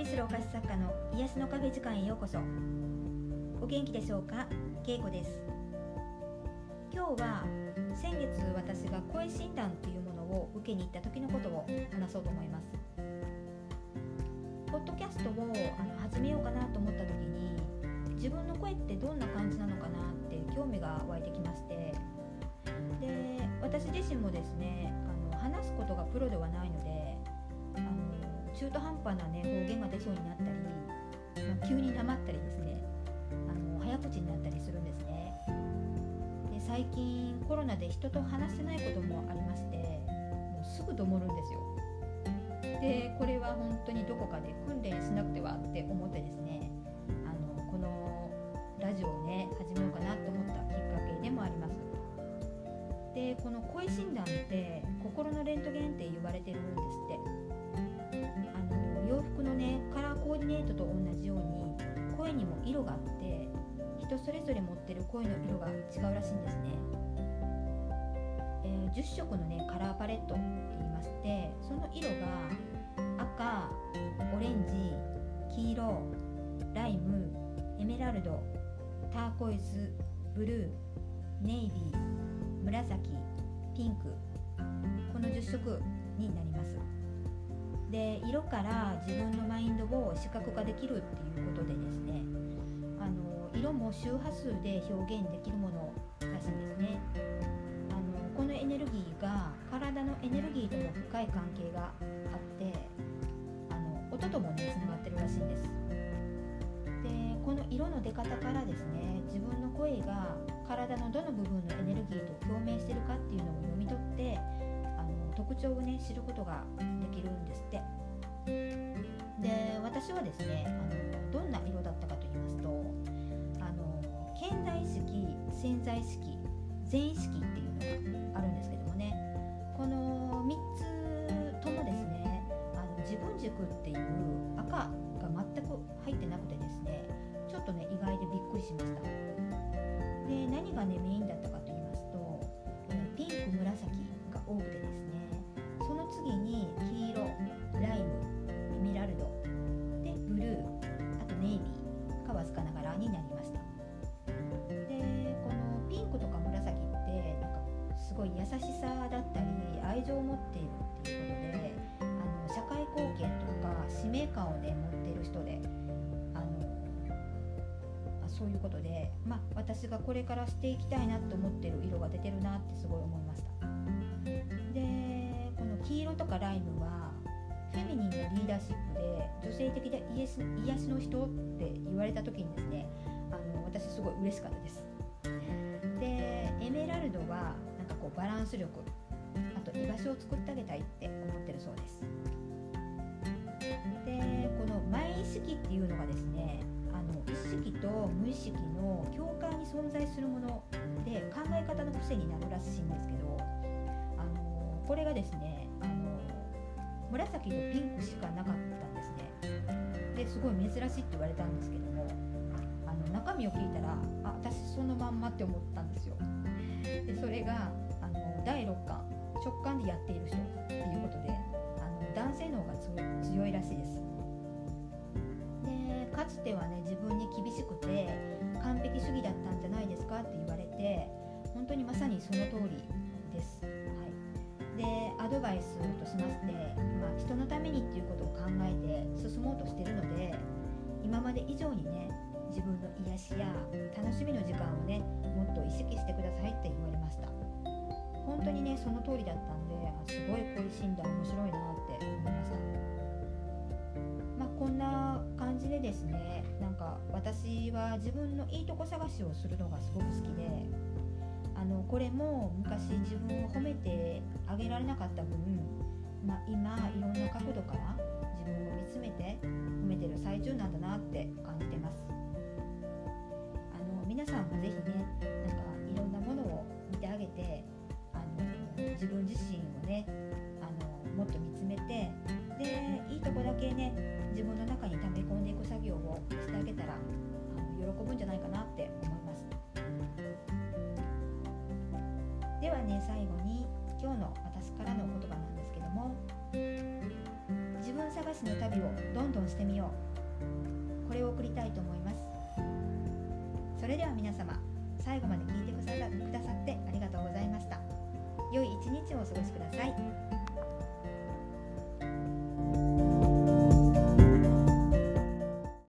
旅するお菓子作家の癒しのカフェ時間へようこそ。お元気でしょうか？けいこです。今日は先月私が声診断というものを受けに行った時のことを話そうと思います。ポッドキャストをあの始めようかなと思った時に自分の声ってどんな感じなのかなって興味が湧いてきまして。で私自身もですねあの話すことがプロではないので中途半端な、ね、方言が出そうになったり、まあ、急になまったりですねあの早口になったりするんですね。で最近コロナで人と話せないこともありましてもうすぐどもるんですよ。でこれは本当にどこかで訓練しなくてはって思ってですねあのこのラジオをね始めようかなと思ったきっかけでもあります。でこの声診断って心のレントゲンって言われてるんですって。の洋服のねカラーコーディネートと同じように声にも色があって人それぞれ持ってる声の色が違うらしいんですね、えー、10色のねカラーパレットって言いましてその色が赤オレンジ黄色ライムエメラルドターコイズブルーネイビー紫ピンクこの10色になります。で色から自分のマインドを視覚化できるっていうことでですねあの色も周波数で表現できるものらしいんですね。あのこのエネルギーが体のエネルギーとも深い関係があってあの音ともねつながってるらしいんです。でこの色の出方からですね自分の声が体のどの部分のエネルギーと共鳴してるかっていうのを読み取っての特徴をね知ることができるんですって。で私はですねあのどんな色だったかと言いますとあの潜在意識潜在意識全意識っていうのがあるんですけどもねこの3つともですねあの自分軸っていう赤が全く入ってなくてですねちょっとね意外でびっくりしました。で何がねメインだったかと言いますと、ピンク紫が多くてすごい優しさだったり愛情を持っているっていうことであの社会貢献とか使命感をね持っている人であのそういうことで、まあ、私がこれからしていきたいなと思ってる色が出てるなってすごい思いました。でこの黄色とかライムはフェミニンのリーダーシップで女性的で癒し癒しの人って言われた時にですねあの私すごい嬉しかったです。でエメラルドはこうバランス力あと居場所を作ってあげたいって思ってるそうです。でこの前意識っていうのがですねあの意識と無意識の境界に存在するもので考え方の癖になるらしいんですけどあのこれがですねあの紫とピンクしかなかったんですね。ですごい珍しいって言われたんですけどもあの中身を聞いたらあ私そのまんまって思ったんですよ。でそれがあの第6感直感でやっている人っていうことであの男性の方が強いらしいですでかつてはね自分に厳しくて完璧主義だったんじゃないですかって言われて本当にまさにその通りです。はい、でアドバイスとしまして、まあ、人のためにっていうことを考えて進もうとしてるので今まで以上にね自分の癒しや楽しみの時間をねもっと本当にねその通りだったんですごい声診断面白いなって思いました。まあこんな感じでですねなんか私は自分のいいとこ探しをするのがすごく好きであのこれも昔自分を褒めてあげられなかった分、まあ、今いろんな角度から自分を見つめて褒めてる最中なんだなって感じてます。あの皆さんも是非ね自分自身をねあのもっと見つめてでいいとこだけね自分の中に溜め込んでいく作業をしてあげたらあの喜ぶんじゃないかなって思います。ではね最後に今日の私からの言葉なんですけども自分探しの旅をどんどんしてみよう。これを送りたいと思います。それでは皆様最後まで聞いてください日お過ごしください。